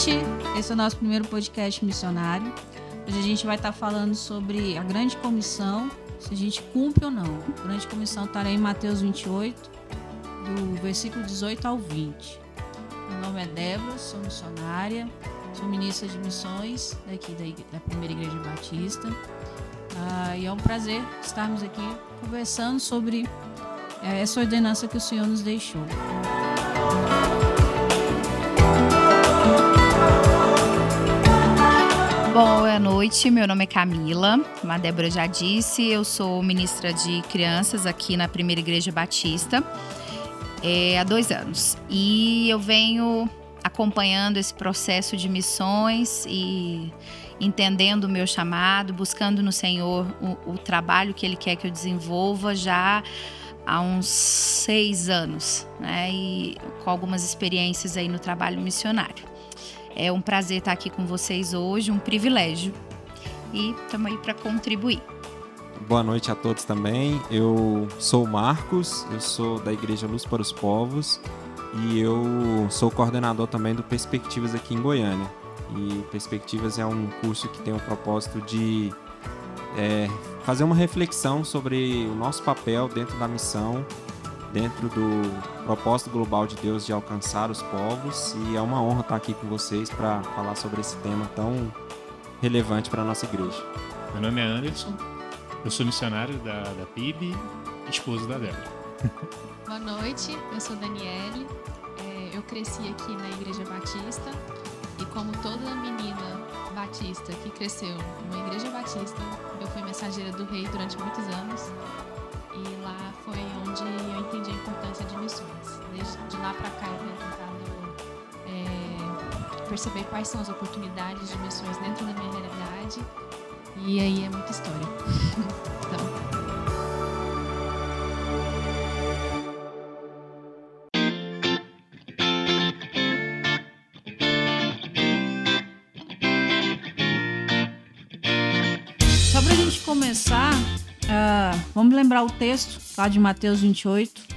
noite. Esse é o nosso primeiro podcast missionário. Hoje a gente vai estar falando sobre a grande comissão, se a gente cumpre ou não. A grande comissão está em Mateus 28, do versículo 18 ao 20. Meu nome é Débora, sou missionária, sou ministra de missões daqui da, da Primeira Igreja Batista. Ah, e é um prazer estarmos aqui conversando sobre é, essa ordenança que o Senhor nos deixou. Boa noite, meu nome é Camila, como a Débora já disse, eu sou ministra de crianças aqui na Primeira Igreja Batista é, há dois anos. E eu venho acompanhando esse processo de missões e entendendo o meu chamado, buscando no Senhor o, o trabalho que Ele quer que eu desenvolva já há uns seis anos, né? E com algumas experiências aí no trabalho missionário. É um prazer estar aqui com vocês hoje, um privilégio. E estamos aí para contribuir. Boa noite a todos também. Eu sou o Marcos, eu sou da Igreja Luz para os Povos e eu sou coordenador também do Perspectivas aqui em Goiânia. E Perspectivas é um curso que tem o propósito de é, fazer uma reflexão sobre o nosso papel dentro da missão dentro do propósito global de Deus de alcançar os povos e é uma honra estar aqui com vocês para falar sobre esse tema tão relevante para a nossa igreja. Meu nome é Anderson, eu sou missionário da, da PIB, esposo da Débora. Boa noite, eu sou Daniele, é, eu cresci aqui na Igreja Batista e como toda menina batista que cresceu numa igreja batista, eu fui mensageira do rei durante muitos anos lá para cá eu tenho tentado é, perceber quais são as oportunidades de missões dentro da minha realidade. E aí é muita história. então. Começar, Uh, vamos lembrar o texto lá de Mateus 28.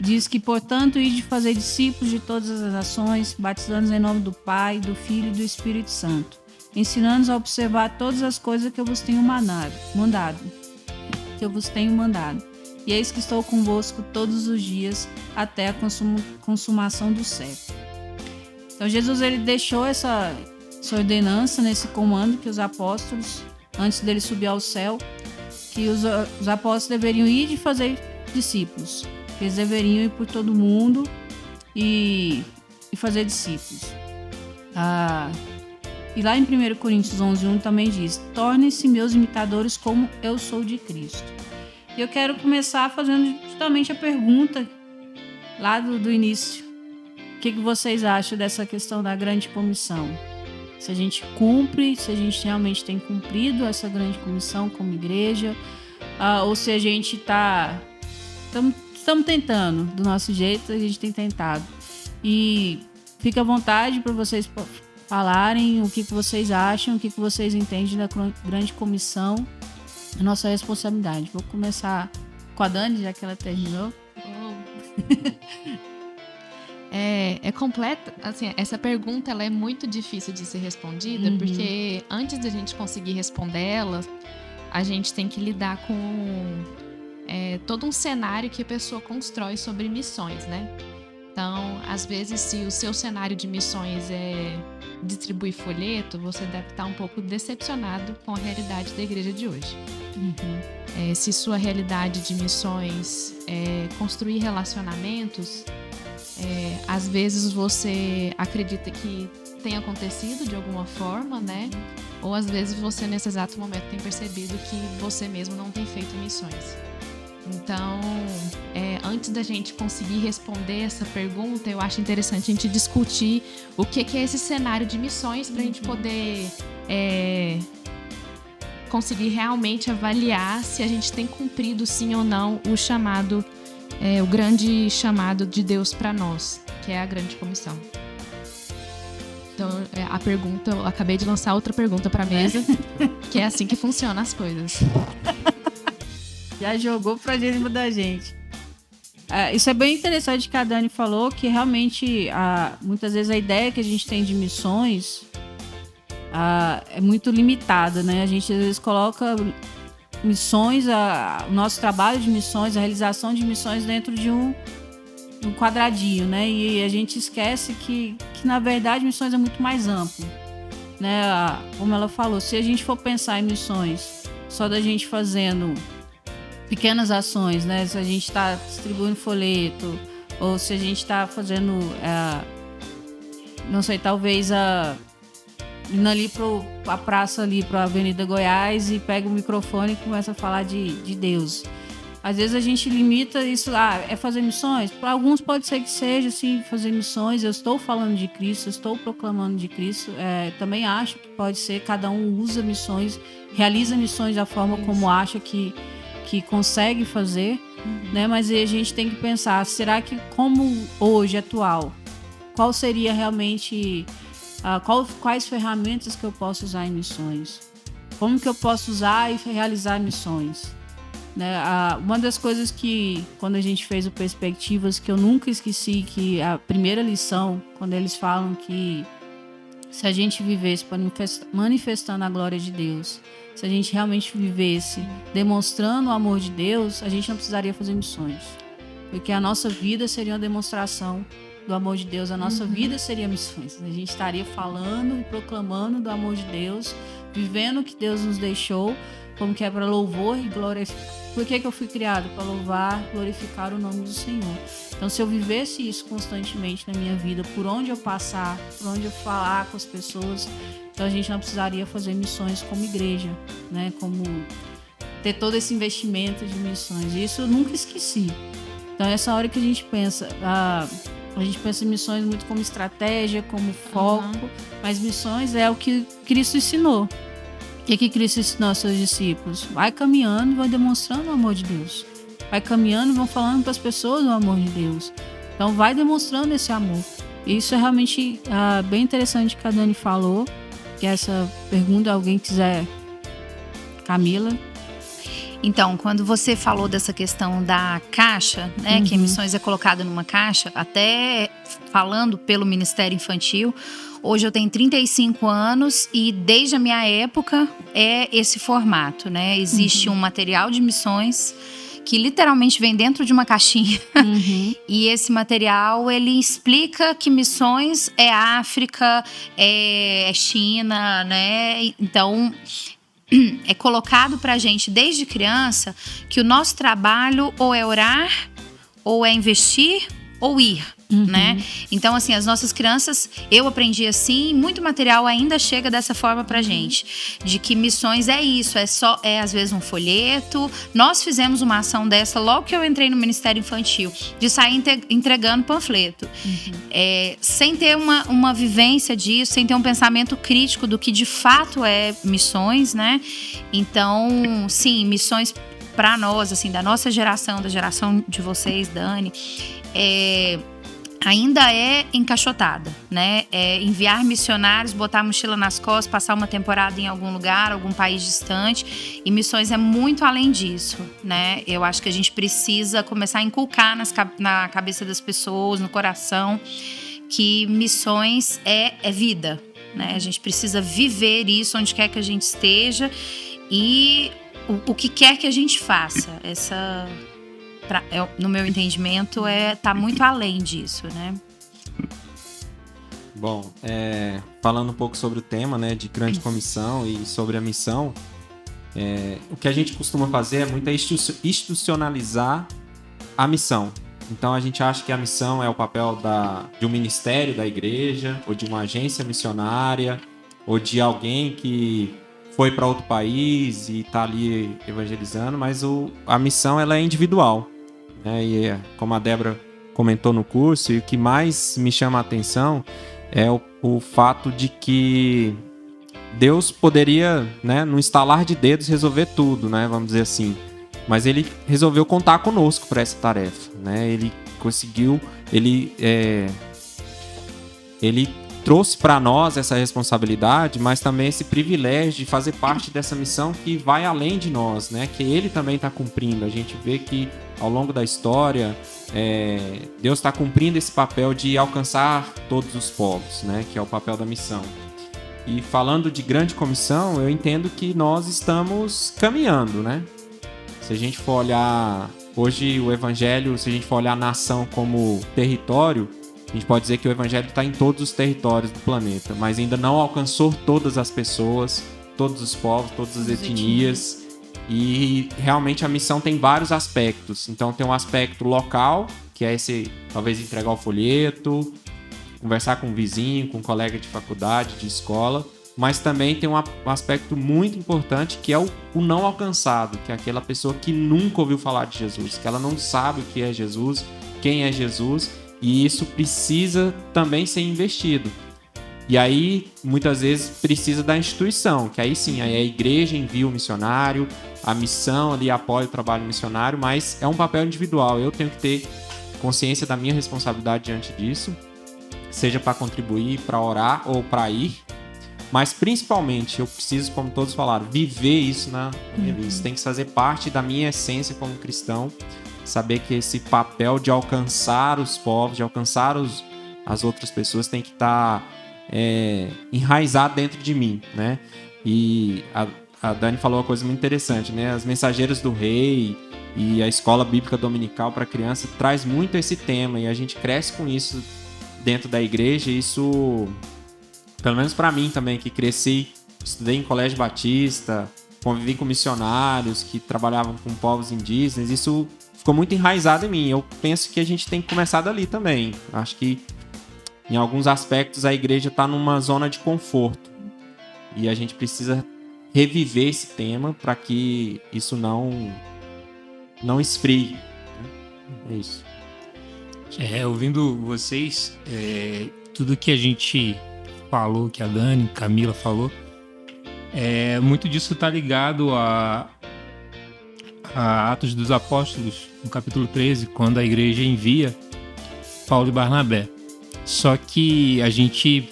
Diz que, portanto, ide fazer discípulos de todas as nações, batizando-os em nome do Pai, do Filho e do Espírito Santo, ensinando-os a observar todas as coisas que eu vos tenho mandado, mandado, que eu vos tenho mandado. E eis que estou convosco todos os dias até a consumação do século. Então Jesus ele deixou essa, essa ordenança nesse comando que os apóstolos, antes dele subir ao céu, que os, os apóstolos deveriam ir e fazer discípulos. Eles deveriam ir por todo mundo e, e fazer discípulos. Ah, e lá em 1 Coríntios 11, 1 também diz: Tornem-se meus imitadores como eu sou de Cristo. E eu quero começar fazendo justamente a pergunta lá do, do início. O que, que vocês acham dessa questão da grande comissão? se a gente cumpre, se a gente realmente tem cumprido essa grande comissão como igreja, uh, ou se a gente está. Estamos tentando, do nosso jeito, a gente tem tentado. E fica à vontade para vocês falarem o que, que vocês acham, o que, que vocês entendem da grande comissão, a nossa responsabilidade. Vou começar com a Dani, já que ela terminou. É, é completa, assim, essa pergunta ela é muito difícil de ser respondida, uhum. porque antes da gente conseguir responder ela, a gente tem que lidar com é, todo um cenário que a pessoa constrói sobre missões, né? Então, às vezes, se o seu cenário de missões é distribuir folheto, você deve estar um pouco decepcionado com a realidade da igreja de hoje. Uhum. É, se sua realidade de missões é construir relacionamentos, é, às vezes você acredita que tem acontecido de alguma forma, né? Ou às vezes você nesse exato momento tem percebido que você mesmo não tem feito missões. Então, é, antes da gente conseguir responder essa pergunta, eu acho interessante a gente discutir o que, que é esse cenário de missões para a gente poder é, conseguir realmente avaliar se a gente tem cumprido sim ou não o chamado é, o grande chamado de Deus para nós, que é a grande comissão. Então, é, a pergunta, eu acabei de lançar outra pergunta para a mesa, que é assim que funcionam as coisas. Já jogou pra cima da gente. É, isso é bem interessante que a Dani falou, que realmente a, muitas vezes a ideia que a gente tem de missões a, é muito limitada, né? A gente às vezes coloca missões, a, o nosso trabalho de missões, a realização de missões dentro de um, um quadradinho, né? E a gente esquece que, que na verdade missões é muito mais amplo, né? Como ela falou, se a gente for pensar em missões só da gente fazendo pequenas ações, né? Se a gente está distribuindo folheto, ou se a gente está fazendo, é, não sei, talvez a indo ali para a praça ali para a Avenida Goiás e pega o microfone e começa a falar de, de Deus. Às vezes a gente limita isso, ah, é fazer missões? Para alguns pode ser que seja, assim, fazer missões. Eu estou falando de Cristo, estou proclamando de Cristo. É, também acho que pode ser, cada um usa missões, realiza missões da forma isso. como acha que, que consegue fazer, uhum. né? Mas aí a gente tem que pensar, será que como hoje, atual, qual seria realmente, uh, qual, quais ferramentas que eu posso usar em missões? Como que eu posso usar e realizar missões? Né? Uh, uma das coisas que, quando a gente fez o Perspectivas, que eu nunca esqueci, que a primeira lição, quando eles falam que se a gente vivesse manifestando a glória de Deus, se a gente realmente vivesse demonstrando o amor de Deus, a gente não precisaria fazer missões. Porque a nossa vida seria uma demonstração do amor de Deus, a nossa uhum. vida seria missões. A gente estaria falando e proclamando do amor de Deus, vivendo o que Deus nos deixou, como que é para louvor e glória. Por que, que eu fui criado? Para louvar, glorificar o nome do Senhor. Então, se eu vivesse isso constantemente na minha vida, por onde eu passar, por onde eu falar com as pessoas, então a gente não precisaria fazer missões como igreja, né? Como ter todo esse investimento de missões. E isso eu nunca esqueci. Então essa hora que a gente pensa, a, a gente pensa em missões muito como estratégia, como foco, uhum. mas missões é o que Cristo ensinou. O que, que Cristo ensinou aos seus discípulos? Vai caminhando e vai demonstrando o amor de Deus. Vai caminhando e vão falando para as pessoas o amor de Deus. Então vai demonstrando esse amor. Isso é realmente uh, bem interessante que a Dani falou que essa pergunta alguém quiser. Camila. Então, quando você falou dessa questão da caixa, né, uhum. que emissões é colocada numa caixa, até falando pelo Ministério Infantil, hoje eu tenho 35 anos e desde a minha época é esse formato, né? Existe uhum. um material de missões que literalmente vem dentro de uma caixinha. Uhum. e esse material ele explica que missões é África, é, é China, né? Então é colocado para a gente desde criança que o nosso trabalho ou é orar, ou é investir, ou ir. Uhum. Né? Então, assim, as nossas crianças, eu aprendi assim, muito material ainda chega dessa forma pra gente. De que missões é isso, é só, é às vezes um folheto. Nós fizemos uma ação dessa logo que eu entrei no Ministério Infantil, de sair entregando panfleto. Uhum. É, sem ter uma, uma vivência disso, sem ter um pensamento crítico do que de fato é missões, né? Então, sim, missões para nós, assim, da nossa geração, da geração de vocês, Dani, é ainda é encaixotada, né? É enviar missionários, botar a mochila nas costas, passar uma temporada em algum lugar, algum país distante. E missões é muito além disso, né? Eu acho que a gente precisa começar a inculcar nas, na cabeça das pessoas, no coração, que missões é, é vida, né? A gente precisa viver isso onde quer que a gente esteja e o, o que quer que a gente faça. Essa pra, é, no meu entendimento, é tá muito além disso, né? Bom, é, falando um pouco sobre o tema, né, de grande comissão e sobre a missão, é, o que a gente costuma fazer é muito institucionalizar a missão. Então a gente acha que a missão é o papel da, de um ministério da igreja, ou de uma agência missionária, ou de alguém que foi para outro país e está ali evangelizando, mas o, a missão ela é individual. Né? E é, como a Débora comentou no curso, e o que mais me chama a atenção é o, o fato de que Deus poderia, né, no instalar de dedos, resolver tudo, né, vamos dizer assim. Mas ele resolveu contar conosco para essa tarefa, né? Ele conseguiu, ele é, ele trouxe para nós essa responsabilidade, mas também esse privilégio de fazer parte dessa missão que vai além de nós, né? Que ele também está cumprindo. A gente vê que ao longo da história, é, Deus está cumprindo esse papel de alcançar todos os povos, né? Que é o papel da missão. E falando de grande comissão, eu entendo que nós estamos caminhando, né? Se a gente for olhar hoje o evangelho, se a gente for olhar a nação como território, a gente pode dizer que o evangelho está em todos os territórios do planeta, mas ainda não alcançou todas as pessoas, todos os povos, todas as etnias. E realmente a missão tem vários aspectos. Então tem um aspecto local, que é esse, talvez entregar o folheto, conversar com um vizinho, com um colega de faculdade, de escola. Mas também tem um aspecto muito importante que é o, o não alcançado, que é aquela pessoa que nunca ouviu falar de Jesus, que ela não sabe o que é Jesus, quem é Jesus e isso precisa também ser investido. E aí, muitas vezes, precisa da instituição, que aí sim, aí a igreja envia o missionário, a missão ali apoia o trabalho missionário, mas é um papel individual. Eu tenho que ter consciência da minha responsabilidade diante disso, seja para contribuir, para orar ou para ir. Mas principalmente, eu preciso, como todos falaram, viver isso na minha vida. Isso tem que fazer parte da minha essência como cristão saber que esse papel de alcançar os povos, de alcançar os, as outras pessoas tem que estar tá, é, enraizado dentro de mim, né? E a, a Dani falou uma coisa muito interessante, né? As mensageiras do rei e a escola bíblica dominical para criança traz muito esse tema e a gente cresce com isso dentro da igreja. Isso, pelo menos para mim também, que cresci, estudei em colégio batista, convivi com missionários que trabalhavam com povos indígenas, isso ficou muito enraizado em mim. Eu penso que a gente tem que começar dali também. Acho que em alguns aspectos a igreja está numa zona de conforto e a gente precisa reviver esse tema para que isso não não esfrie. Né? É isso. É, ouvindo vocês, é, tudo que a gente falou, que a Dani, Camila falou, é, muito disso está ligado a, a Atos dos Apóstolos, no capítulo 13, quando a igreja envia Paulo e Barnabé. Só que a gente,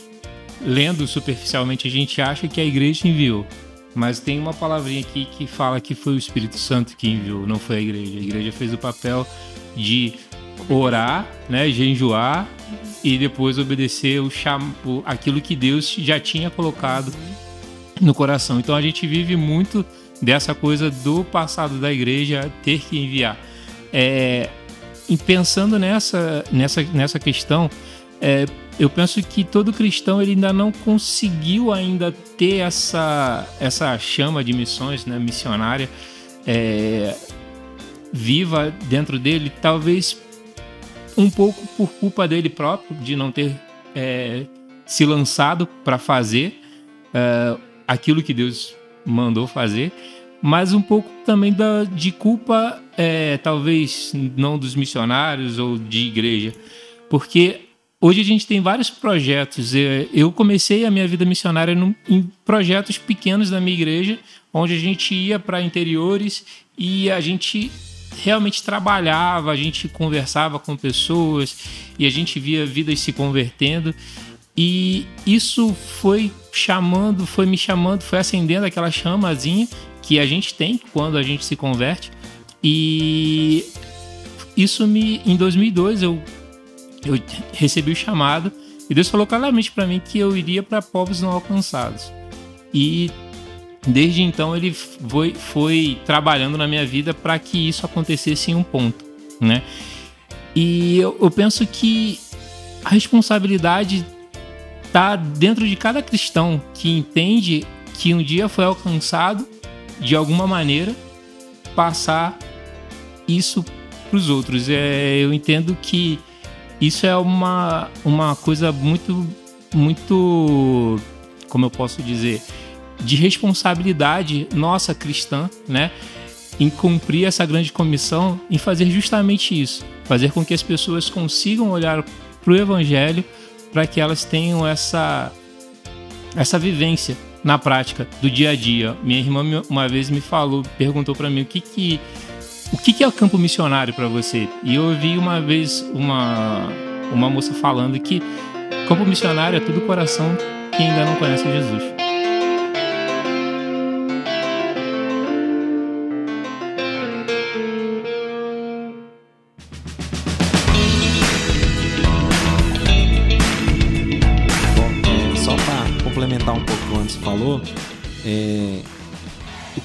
lendo superficialmente, a gente acha que a igreja enviou. Mas tem uma palavrinha aqui que fala que foi o Espírito Santo que enviou, não foi a igreja. A igreja fez o papel de orar, né, jejuar e depois obedecer o cham... aquilo que Deus já tinha colocado no coração. Então a gente vive muito dessa coisa do passado da igreja ter que enviar. É, e pensando nessa, nessa, nessa questão, é, eu penso que todo cristão ele ainda não conseguiu ainda ter essa, essa chama de missões, né, missionária, é, viva dentro dele, talvez um pouco por culpa dele próprio, de não ter é, se lançado para fazer é, aquilo que Deus mandou fazer, mas um pouco também da, de culpa, é, talvez não dos missionários ou de igreja, porque hoje a gente tem vários projetos. Eu comecei a minha vida missionária em projetos pequenos da minha igreja, onde a gente ia para interiores e a gente realmente trabalhava, a gente conversava com pessoas e a gente via vidas se convertendo. E isso foi chamando, foi me chamando, foi acendendo aquela chamazinha que a gente tem quando a gente se converte. E isso me em 2002 eu eu recebi o chamado e Deus falou claramente para mim que eu iria para povos não alcançados. E desde então ele foi, foi trabalhando na minha vida para que isso acontecesse em um ponto, né? E eu, eu penso que a responsabilidade está dentro de cada cristão que entende que um dia foi alcançado de alguma maneira passar isso para os outros. É, eu entendo que isso é uma, uma coisa muito, muito, como eu posso dizer, de responsabilidade nossa cristã, né? Em cumprir essa grande comissão, em fazer justamente isso, fazer com que as pessoas consigam olhar para o Evangelho para que elas tenham essa, essa vivência na prática do dia a dia. Minha irmã uma vez me falou, perguntou para mim o que que o que, que é o campo missionário para você? E eu ouvi uma vez uma uma moça falando que campo missionário é tudo coração que ainda não conhece Jesus.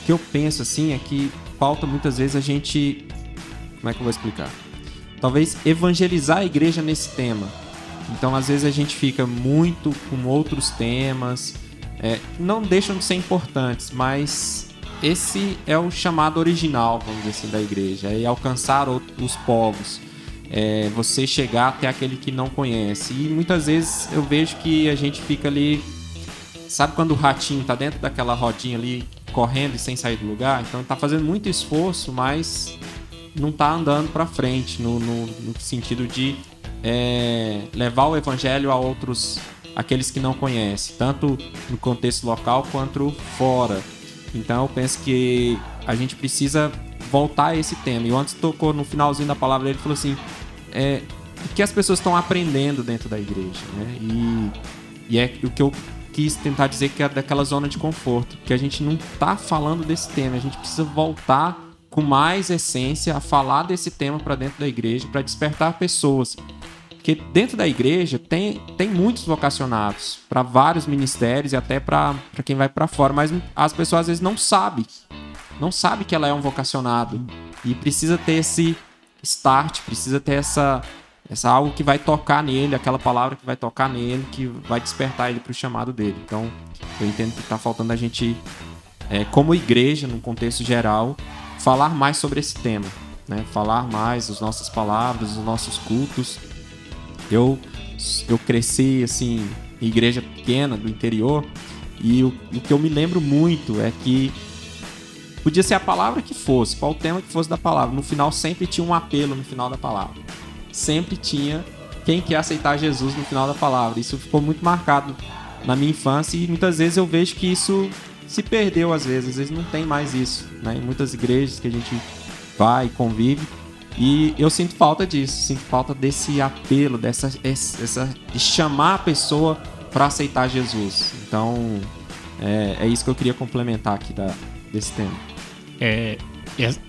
Que eu penso assim é que falta muitas vezes a gente. Como é que eu vou explicar? Talvez evangelizar a igreja nesse tema. Então, às vezes, a gente fica muito com outros temas, é, não deixam de ser importantes, mas esse é o chamado original, vamos dizer assim, da igreja, é alcançar os povos, é você chegar até aquele que não conhece. E muitas vezes eu vejo que a gente fica ali, sabe quando o ratinho está dentro daquela rodinha ali, correndo e sem sair do lugar? Então está fazendo muito esforço, mas não está andando para frente no, no, no, sentido de é, levar o evangelho a outros aqueles que não conhecem, tanto no contexto local quanto fora. Então eu penso que a gente precisa voltar a esse tema. E o antes tocou no finalzinho da palavra dele falou assim: é, o que as pessoas estão aprendendo dentro da igreja, né? E, e é o que eu quis tentar dizer que é daquela zona de conforto, que a gente não está falando desse tema, a gente precisa voltar com mais essência a falar desse tema para dentro da igreja, para despertar pessoas. Porque dentro da igreja tem, tem muitos vocacionados para vários ministérios e até para quem vai para fora, mas as pessoas às vezes não sabem. Não sabe que ela é um vocacionado e precisa ter esse start, precisa ter essa essa algo que vai tocar nele, aquela palavra que vai tocar nele, que vai despertar ele para o chamado dele. Então, eu entendo que está faltando a gente, é, como igreja, no contexto geral, falar mais sobre esse tema, né? Falar mais as nossas palavras, os nossos cultos, eu, eu cresci, assim, em igreja pequena do interior, e o, o que eu me lembro muito é que podia ser a palavra que fosse, qual o tema que fosse da palavra, no final sempre tinha um apelo no final da palavra. Sempre tinha quem quer aceitar Jesus no final da palavra. Isso ficou muito marcado na minha infância e muitas vezes eu vejo que isso se perdeu às vezes, às vezes não tem mais isso, né? Em muitas igrejas que a gente vai e convive, e eu sinto falta disso, sinto falta desse apelo, dessa essa, de chamar a pessoa para aceitar Jesus. Então, é, é, isso que eu queria complementar aqui da, desse tema. É,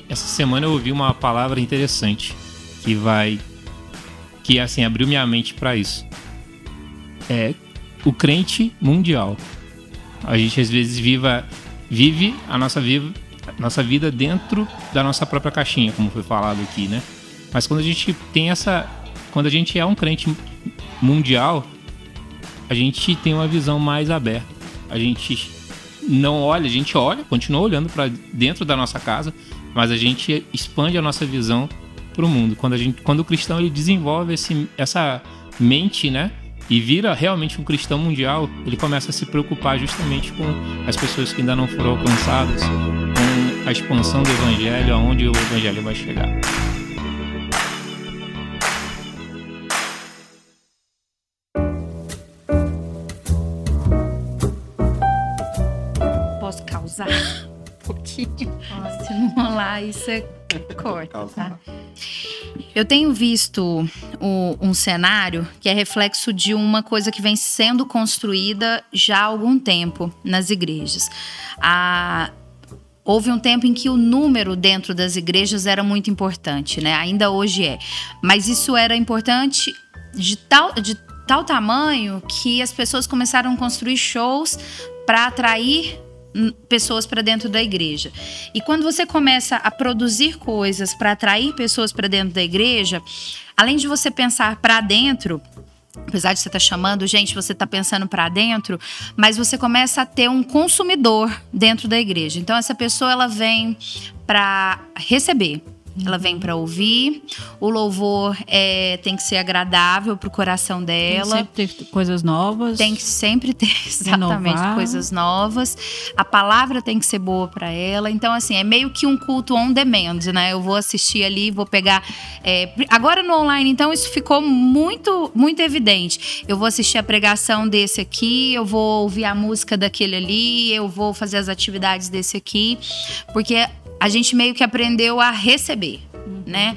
essa semana eu ouvi uma palavra interessante que vai que assim abriu minha mente para isso. É o crente mundial. A gente às vezes viva, vive a nossa vida nossa vida dentro da nossa própria caixinha, como foi falado aqui, né? Mas quando a gente tem essa. Quando a gente é um crente mundial, a gente tem uma visão mais aberta. A gente não olha, a gente olha, continua olhando para dentro da nossa casa, mas a gente expande a nossa visão para o mundo. Quando, a gente, quando o cristão ele desenvolve esse, essa mente, né? E vira realmente um cristão mundial, ele começa a se preocupar justamente com as pessoas que ainda não foram alcançadas, a expansão do evangelho, aonde o evangelho vai chegar. Posso causar um pouquinho? Rolar, isso é corta, tá? Eu tenho visto o, um cenário que é reflexo de uma coisa que vem sendo construída já há algum tempo nas igrejas. A, houve um tempo em que o número dentro das igrejas era muito importante, né? Ainda hoje é. Mas isso era importante de tal, de tal tamanho que as pessoas começaram a construir shows para atrair pessoas para dentro da igreja. E quando você começa a produzir coisas para atrair pessoas para dentro da igreja, além de você pensar para dentro, apesar de você estar tá chamando gente, você está pensando para dentro, mas você começa a ter um consumidor dentro da igreja. Então essa pessoa ela vem para receber, ela vem para ouvir. O louvor é, tem que ser agradável para o coração dela. Tem que sempre ter coisas novas. Tem que sempre ter exatamente Renovar. coisas novas. A palavra tem que ser boa para ela. Então, assim, é meio que um culto on demand, né? Eu vou assistir ali, vou pegar. É, agora no online, então, isso ficou muito, muito evidente. Eu vou assistir a pregação desse aqui, eu vou ouvir a música daquele ali, eu vou fazer as atividades desse aqui, porque a gente meio que aprendeu a receber, uhum. né?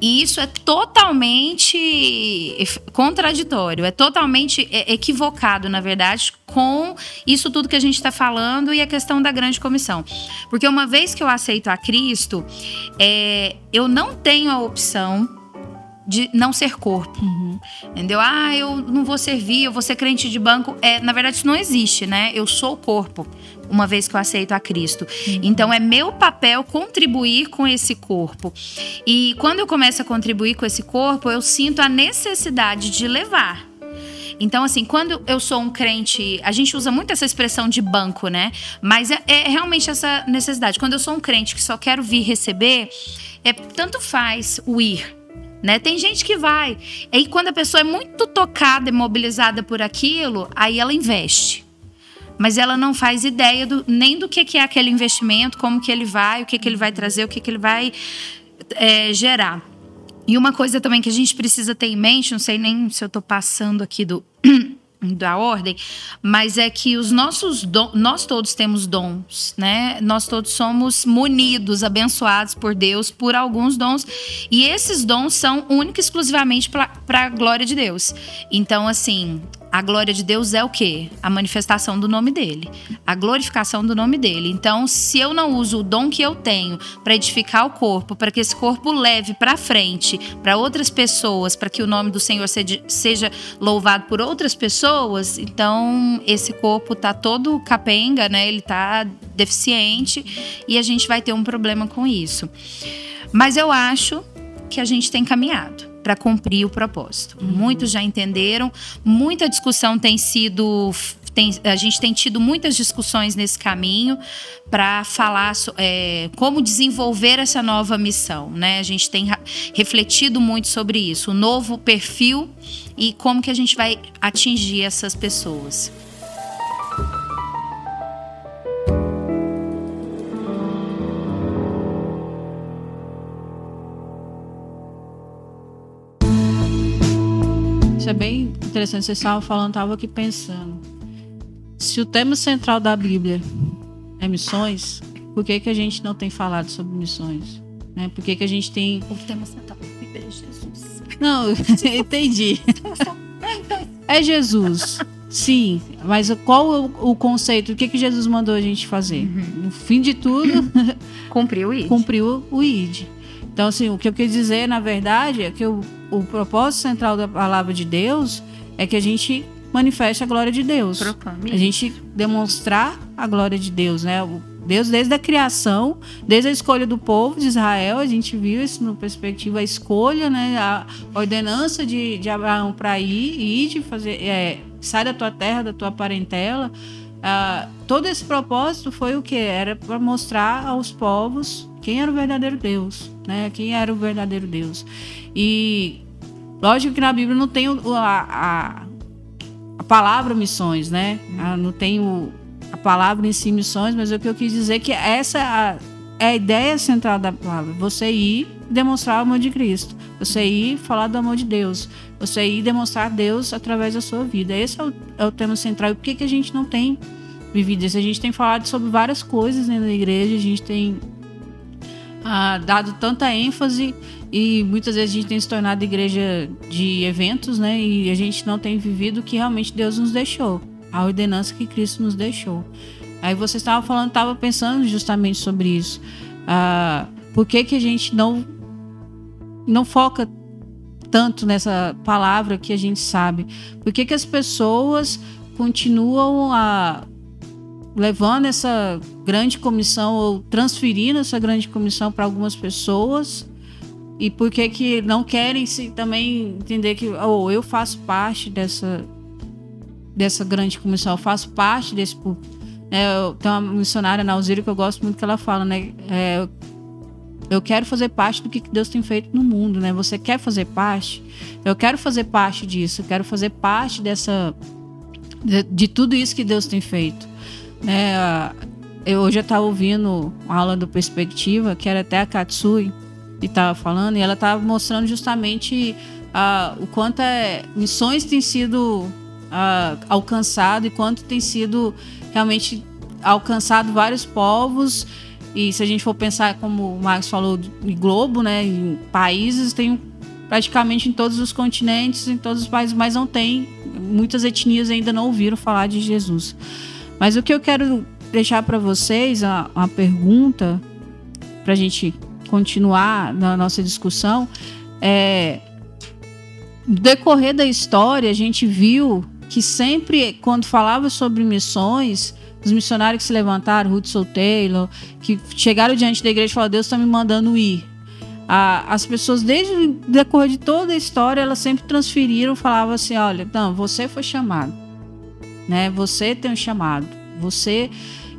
E isso é totalmente contraditório, é totalmente equivocado, na verdade, com isso tudo que a gente está falando e a questão da grande comissão. Porque uma vez que eu aceito a Cristo, é, eu não tenho a opção de não ser corpo. Uhum. Entendeu? Ah, eu não vou servir, eu vou ser crente de banco. É, na verdade, isso não existe, né? Eu sou o corpo, uma vez que eu aceito a Cristo. Então, é meu papel contribuir com esse corpo. E quando eu começo a contribuir com esse corpo, eu sinto a necessidade de levar. Então, assim, quando eu sou um crente, a gente usa muito essa expressão de banco, né? Mas é, é realmente essa necessidade. Quando eu sou um crente que só quero vir receber, é tanto faz o ir. Né? Tem gente que vai. E quando a pessoa é muito tocada e mobilizada por aquilo, aí ela investe. Mas ela não faz ideia do, nem do que, que é aquele investimento, como que ele vai, o que, que ele vai trazer, o que, que ele vai é, gerar. E uma coisa também que a gente precisa ter em mente, não sei nem se eu estou passando aqui do da ordem, mas é que os nossos nós todos temos dons, né? Nós todos somos munidos, abençoados por Deus por alguns dons, e esses dons são únicos exclusivamente para a glória de Deus. Então, assim, a glória de Deus é o quê? A manifestação do nome dele, a glorificação do nome dele. Então, se eu não uso o dom que eu tenho para edificar o corpo, para que esse corpo leve para frente para outras pessoas, para que o nome do Senhor seja, louvado por outras pessoas, então esse corpo tá todo capenga, né? Ele tá deficiente e a gente vai ter um problema com isso. Mas eu acho que a gente tem caminhado para cumprir o propósito. Muitos já entenderam, muita discussão tem sido. Tem, a gente tem tido muitas discussões nesse caminho para falar é, como desenvolver essa nova missão. Né? A gente tem refletido muito sobre isso, o novo perfil e como que a gente vai atingir essas pessoas. Isso é bem interessante. Vocês estavam falando, estava aqui pensando. Se o tema central da Bíblia é missões, por que, que a gente não tem falado sobre missões? Né? Por que, que a gente tem. O tema central da Bíblia é Jesus. Não, entendi. É Jesus. Sim, mas qual é o, o conceito? O que, que Jesus mandou a gente fazer? No fim de tudo, Cumpriu isso. cumpriu o ID. Então, assim, o que eu quis dizer, na verdade, é que o, o propósito central da palavra de Deus é que a gente manifeste a glória de Deus. Proclame. A gente demonstrar a glória de Deus, né? O Deus, desde a criação, desde a escolha do povo de Israel, a gente viu isso no perspectiva, a escolha, né? A ordenança de, de Abraão para ir, ir de fazer, é, sai da tua terra, da tua parentela. Ah, todo esse propósito foi o que? Era para mostrar aos povos quem era o verdadeiro Deus, né? Quem era o verdadeiro Deus. E lógico que na Bíblia não tem a, a, a palavra missões, né? Ah, não tem o, a palavra em si missões, mas o que eu quis dizer é que essa é a, é a ideia central da palavra. Você ir demonstrar o amor de Cristo. Você ir falar do amor de Deus. Você ir demonstrar Deus através da sua vida. Esse é o, é o tema central. E por que, que a gente não tem vivido isso? A gente tem falado sobre várias coisas da igreja. A gente tem ah, dado tanta ênfase e muitas vezes a gente tem se tornado igreja de eventos, né? E a gente não tem vivido o que realmente Deus nos deixou, a ordenança que Cristo nos deixou. Aí você estava falando, estava pensando justamente sobre isso. Ah, por que, que a gente não não foca tanto nessa palavra que a gente sabe? Por que, que as pessoas continuam a levando essa grande comissão ou transferindo essa grande comissão para algumas pessoas e por que que não querem se também entender que oh, eu faço parte dessa dessa grande comissão, eu faço parte desse pu- né, tem uma missionária na Alzira que eu gosto muito que ela fala, né? é, eu quero fazer parte do que Deus tem feito no mundo, né? Você quer fazer parte? Eu quero fazer parte disso, eu quero fazer parte dessa de, de tudo isso que Deus tem feito, né? Eu estava ouvindo uma aula do Perspectiva, que era até a Katsui, que estava falando, e ela estava mostrando justamente ah, o quanto é, missões têm sido ah, alcançado e quanto tem sido realmente alcançado vários povos. E se a gente for pensar, como o Marcos falou, de globo, né, em países, tem praticamente em todos os continentes, em todos os países, mas não tem. Muitas etnias ainda não ouviram falar de Jesus. Mas o que eu quero deixar para vocês, a- uma pergunta, para a gente continuar na nossa discussão, é no decorrer da história, a gente viu que sempre, quando falava sobre missões, os missionários que se levantaram, Hudson Taylor, que chegaram diante da igreja e falaram: Deus está me mandando ir. as pessoas, desde o decorrer de toda a história, elas sempre transferiram, falavam assim: olha, não, você foi chamado, né? Você tem um chamado, você.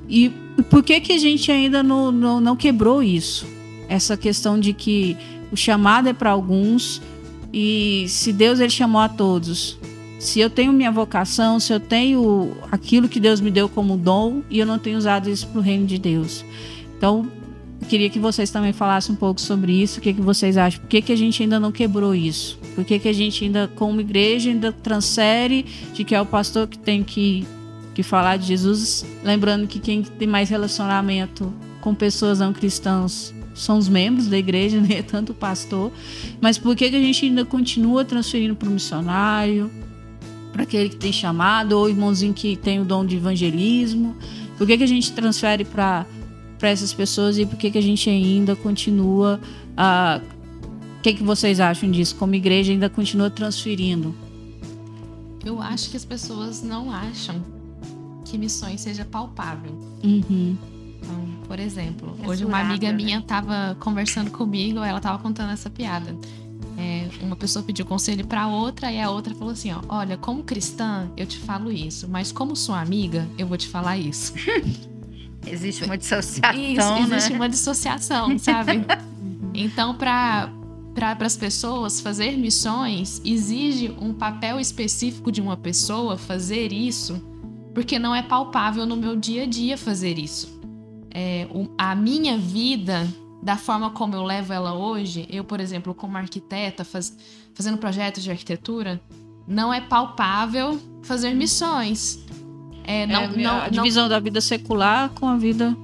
E por que, que a gente ainda não, não, não quebrou isso? Essa questão de que o chamado é para alguns e se Deus ele chamou a todos, se eu tenho minha vocação, se eu tenho aquilo que Deus me deu como dom e eu não tenho usado isso para o reino de Deus. Então, queria que vocês também falassem um pouco sobre isso. O que, que vocês acham? Por que, que a gente ainda não quebrou isso? Por que, que a gente ainda, como igreja, ainda transfere de que é o pastor que tem que, que falar de Jesus? Lembrando que quem tem mais relacionamento com pessoas não cristãs são os membros da igreja, né? Tanto o pastor. Mas por que, que a gente ainda continua transferindo para o missionário, para aquele que tem chamado, ou irmãozinho que tem o dom de evangelismo? Por que, que a gente transfere para essas pessoas e por que, que a gente ainda continua. Uh, o que, que vocês acham disso? Como igreja ainda continua transferindo? Eu acho que as pessoas não acham que missões seja palpável. Uhum. Então, por exemplo, é hoje uma amiga né? minha estava conversando comigo, ela estava contando essa piada. É, uma pessoa pediu conselho para outra e a outra falou assim: ó, olha, como cristã eu te falo isso, mas como sua amiga eu vou te falar isso. existe uma dissociação. Isso, existe né? uma dissociação, sabe? então, para para as pessoas fazer missões exige um papel específico de uma pessoa fazer isso, porque não é palpável no meu dia a dia fazer isso é, a minha vida da forma como eu levo ela hoje, eu, por exemplo, como arquiteta, faz, fazendo projetos de arquitetura, não é palpável fazer missões. É, não, é, não, a divisão não... da vida secular com a vida.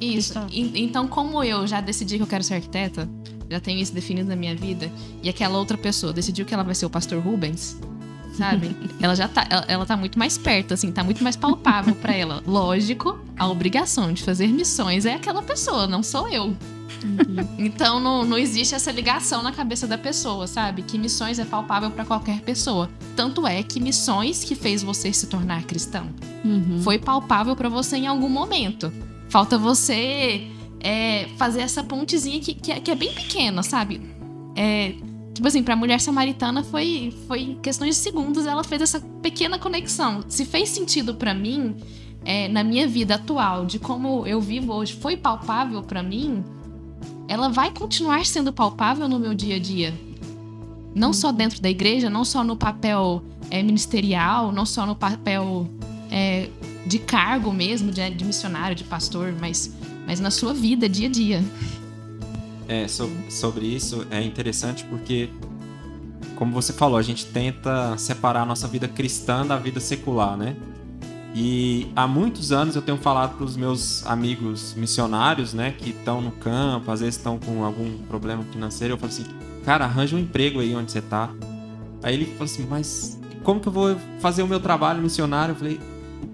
Isso. E, então, como eu já decidi que eu quero ser arquiteta, já tenho isso definido na minha vida, e aquela outra pessoa decidiu que ela vai ser o pastor Rubens, sabe? ela já tá, ela, ela tá muito mais perto, assim, tá muito mais palpável para ela. Lógico, a obrigação de fazer missões é aquela pessoa, não sou eu. Uhum. Então não, não existe essa ligação na cabeça da pessoa, sabe? Que missões é palpável para qualquer pessoa. Tanto é que missões que fez você se tornar cristão uhum. foi palpável para você em algum momento. Falta você é, fazer essa pontezinha que, que, é, que é bem pequena, sabe? É, Tipo assim, pra mulher samaritana foi, foi questões de segundos, ela fez essa pequena conexão. Se fez sentido para mim, é, na minha vida atual, de como eu vivo hoje, foi palpável para mim, ela vai continuar sendo palpável no meu dia a dia. Não só dentro da igreja, não só no papel é, ministerial, não só no papel é, de cargo mesmo, de, de missionário, de pastor, mas, mas na sua vida, dia a dia. É, so, sobre isso é interessante porque, como você falou, a gente tenta separar a nossa vida cristã da vida secular, né? E há muitos anos eu tenho falado para os meus amigos missionários, né, que estão no campo, às vezes estão com algum problema financeiro, eu falo assim, cara, arranja um emprego aí onde você está. Aí ele falou assim, mas como que eu vou fazer o meu trabalho missionário? Eu falei,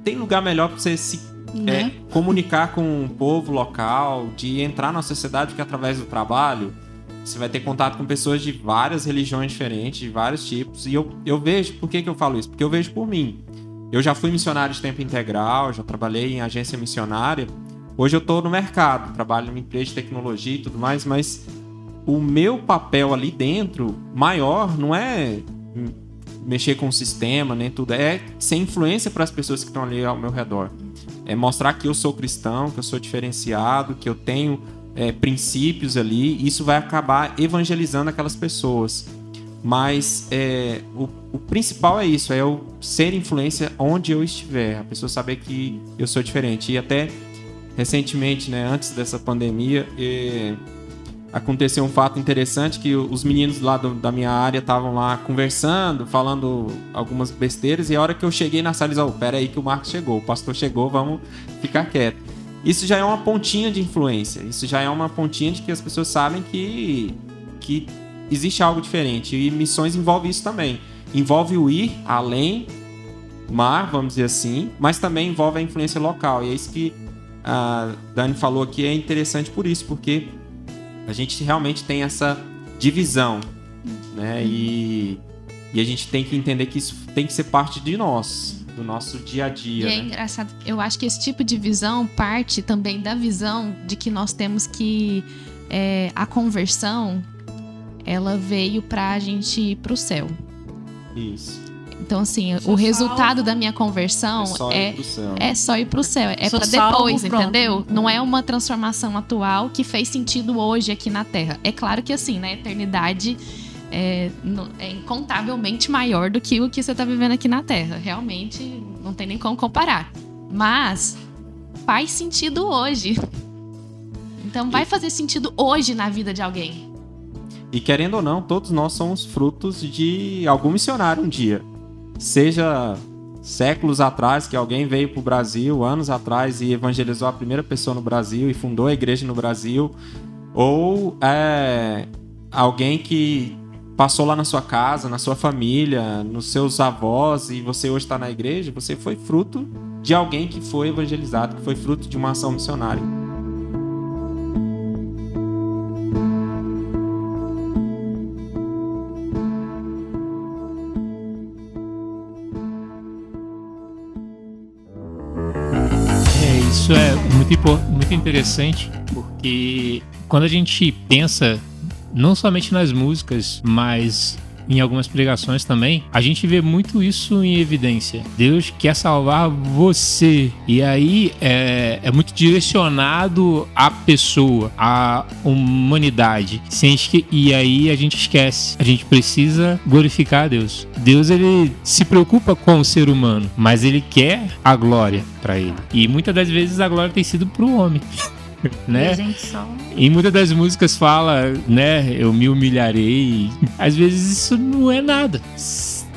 tem lugar melhor para você se né? é, comunicar com o povo local, de entrar na sociedade, que através do trabalho você vai ter contato com pessoas de várias religiões diferentes, de vários tipos. E eu, eu vejo, por que, que eu falo isso? Porque eu vejo por mim. Eu já fui missionário de tempo integral, já trabalhei em agência missionária. Hoje eu estou no mercado, trabalho em empresa de tecnologia e tudo mais, mas o meu papel ali dentro, maior, não é mexer com o sistema, nem tudo, é ser influência para as pessoas que estão ali ao meu redor é mostrar que eu sou cristão, que eu sou diferenciado, que eu tenho é, princípios ali. Isso vai acabar evangelizando aquelas pessoas. Mas é, o, o, principal é isso, é eu ser influência onde eu estiver, a pessoa saber que eu sou diferente. E até recentemente, né, antes dessa pandemia, é, aconteceu um fato interessante que os meninos lá do, da minha área estavam lá conversando, falando algumas besteiras, e a hora que eu cheguei na sala, eles, oh, pera aí que o Marcos chegou, o pastor chegou, vamos ficar quieto. Isso já é uma pontinha de influência, isso já é uma pontinha de que as pessoas sabem que, que existe algo diferente, e missões envolve isso também. Envolve o ir além mar, vamos dizer assim, mas também envolve a influência local, e é isso que a Dani falou aqui, é interessante por isso, porque a gente realmente tem essa divisão, né? E E a gente tem que entender que isso tem que ser parte de nós, do nosso dia a dia. E é né? engraçado, eu acho que esse tipo de visão parte também da visão de que nós temos que. é, a conversão, ela veio pra gente ir pro céu. Isso. Então, assim, o resultado salvo. da minha conversão é só é ir pro céu. É só ir pro céu, é Sou pra salvo, depois, pronto. entendeu? Não é uma transformação atual que fez sentido hoje aqui na Terra. É claro que assim, na eternidade é, é incontavelmente maior do que o que você tá vivendo aqui na Terra. Realmente não tem nem como comparar. Mas faz sentido hoje. Então vai fazer sentido hoje na vida de alguém. E querendo ou não, todos nós somos frutos de algum missionário um dia. Seja séculos atrás, que alguém veio para o Brasil, anos atrás, e evangelizou a primeira pessoa no Brasil e fundou a igreja no Brasil, ou é, alguém que passou lá na sua casa, na sua família, nos seus avós, e você hoje está na igreja, você foi fruto de alguém que foi evangelizado, que foi fruto de uma ação missionária. Muito, muito interessante, porque quando a gente pensa não somente nas músicas, mas em algumas pregações também, a gente vê muito isso em evidência. Deus quer salvar você. E aí é, é muito direcionado à pessoa, à humanidade. E aí a gente esquece. A gente precisa glorificar a Deus. Deus ele se preocupa com o ser humano, mas ele quer a glória para ele. E muitas das vezes a glória tem sido pro homem. E né? só. Em muitas das músicas fala, né, eu me humilharei. Às vezes isso não é nada,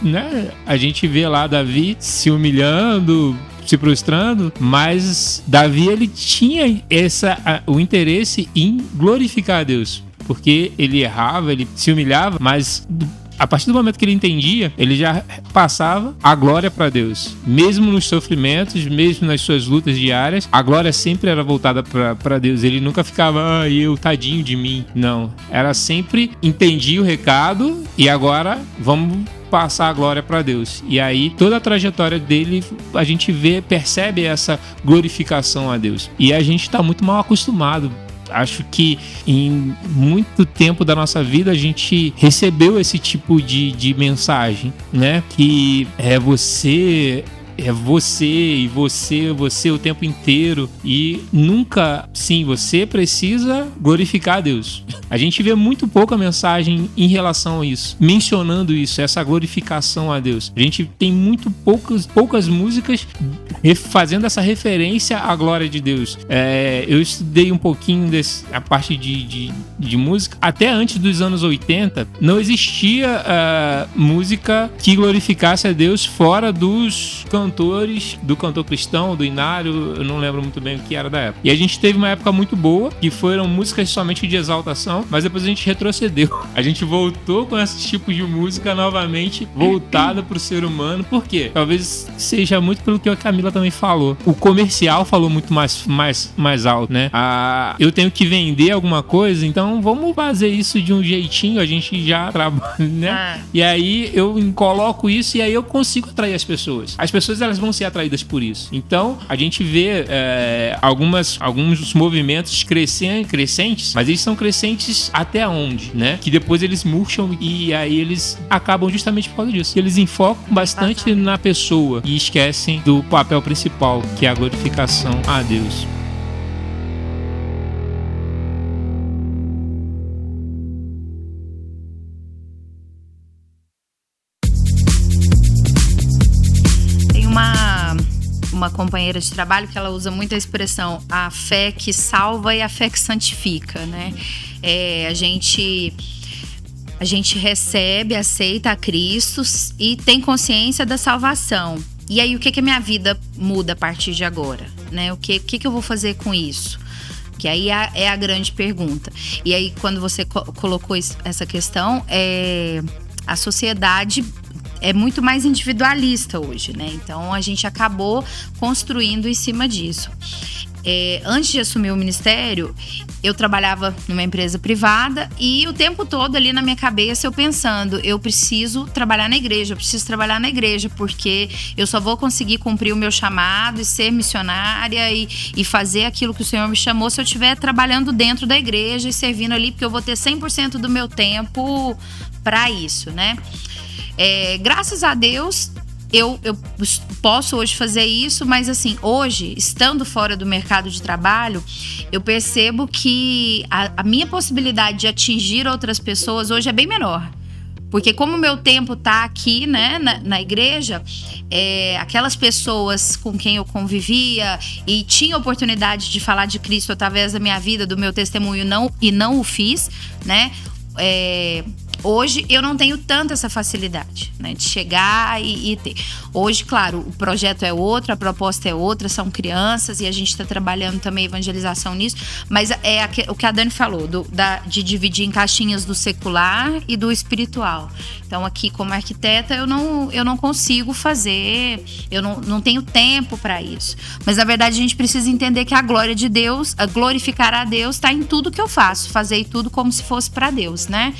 né? A gente vê lá Davi se humilhando, se prostrando, mas Davi ele tinha essa o interesse em glorificar a Deus, porque ele errava, ele se humilhava, mas a partir do momento que ele entendia, ele já passava a glória para Deus. Mesmo nos sofrimentos, mesmo nas suas lutas diárias, a glória sempre era voltada para Deus. Ele nunca ficava, ah, eu, tadinho de mim. Não. Era sempre entendi o recado e agora vamos passar a glória para Deus. E aí toda a trajetória dele a gente vê, percebe essa glorificação a Deus. E a gente está muito mal acostumado acho que em muito tempo da nossa vida a gente recebeu esse tipo de, de mensagem, né? Que é você. É você e você, você o tempo inteiro. E nunca, sim, você precisa glorificar a Deus. A gente vê muito pouca mensagem em relação a isso, mencionando isso, essa glorificação a Deus. A gente tem muito poucas, poucas músicas fazendo essa referência à glória de Deus. É, eu estudei um pouquinho desse, a parte de, de, de música. Até antes dos anos 80, não existia ah, música que glorificasse a Deus fora dos cantores, do cantor cristão, do Inário, eu não lembro muito bem o que era da época. E a gente teve uma época muito boa, que foram músicas somente de exaltação, mas depois a gente retrocedeu. A gente voltou com esses tipos de música novamente, voltada pro ser humano. Por quê? Talvez seja muito pelo que a Camila também falou. O comercial falou muito mais, mais, mais alto, né? Ah, eu tenho que vender alguma coisa, então vamos fazer isso de um jeitinho, a gente já trabalha, né? Ah. E aí eu coloco isso e aí eu consigo atrair as pessoas. As pessoas elas vão ser atraídas por isso. Então a gente vê é, algumas, alguns movimentos crescen- crescentes, mas eles são crescentes até onde, né? Que depois eles murcham e aí eles acabam justamente por causa disso. Eles enfocam bastante na pessoa e esquecem do papel principal, que é a glorificação a Deus. Companheira de trabalho que ela usa muito a expressão a fé que salva e a fé que santifica, né? É, a gente a gente recebe, aceita a Cristo e tem consciência da salvação. E aí o que que a minha vida muda a partir de agora, né? O que que, que eu vou fazer com isso? Que aí é, é a grande pergunta. E aí, quando você co- colocou essa questão, é, a sociedade é muito mais individualista hoje, né? Então a gente acabou construindo em cima disso. é, antes de assumir o ministério, eu trabalhava numa empresa privada e o tempo todo ali na minha cabeça eu pensando, eu preciso trabalhar na igreja, eu preciso trabalhar na igreja, porque eu só vou conseguir cumprir o meu chamado e ser missionária e, e fazer aquilo que o Senhor me chamou se eu estiver trabalhando dentro da igreja e servindo ali, porque eu vou ter 100% do meu tempo para isso, né? É, graças a Deus, eu, eu posso hoje fazer isso, mas assim, hoje, estando fora do mercado de trabalho, eu percebo que a, a minha possibilidade de atingir outras pessoas hoje é bem menor. Porque como o meu tempo tá aqui, né, na, na igreja, é, aquelas pessoas com quem eu convivia e tinha oportunidade de falar de Cristo através da minha vida, do meu testemunho, não e não o fiz, né? É, Hoje eu não tenho tanto essa facilidade, né, de chegar e, e, ter. Hoje, claro, o projeto é outro, a proposta é outra, são crianças e a gente está trabalhando também evangelização nisso, mas é o que a Dani falou, do, da, de dividir em caixinhas do secular e do espiritual. Então, aqui, como arquiteta, eu não, eu não consigo fazer, eu não, não tenho tempo para isso. Mas, na verdade, a gente precisa entender que a glória de Deus, a glorificar a Deus, está em tudo que eu faço, fazer tudo como se fosse para Deus, né?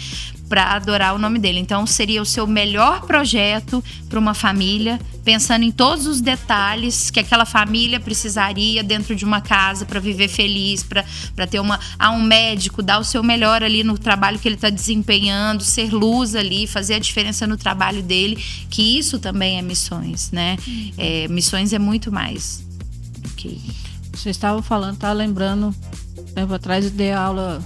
Para adorar o nome dele. Então seria o seu melhor projeto para uma família, pensando em todos os detalhes que aquela família precisaria dentro de uma casa para viver feliz, para ter uma a um médico, dar o seu melhor ali no trabalho que ele está desempenhando, ser luz ali, fazer a diferença no trabalho dele, que isso também é missões, né? É, missões é muito mais que Você estava falando, estava lembrando tempo atrás dei aula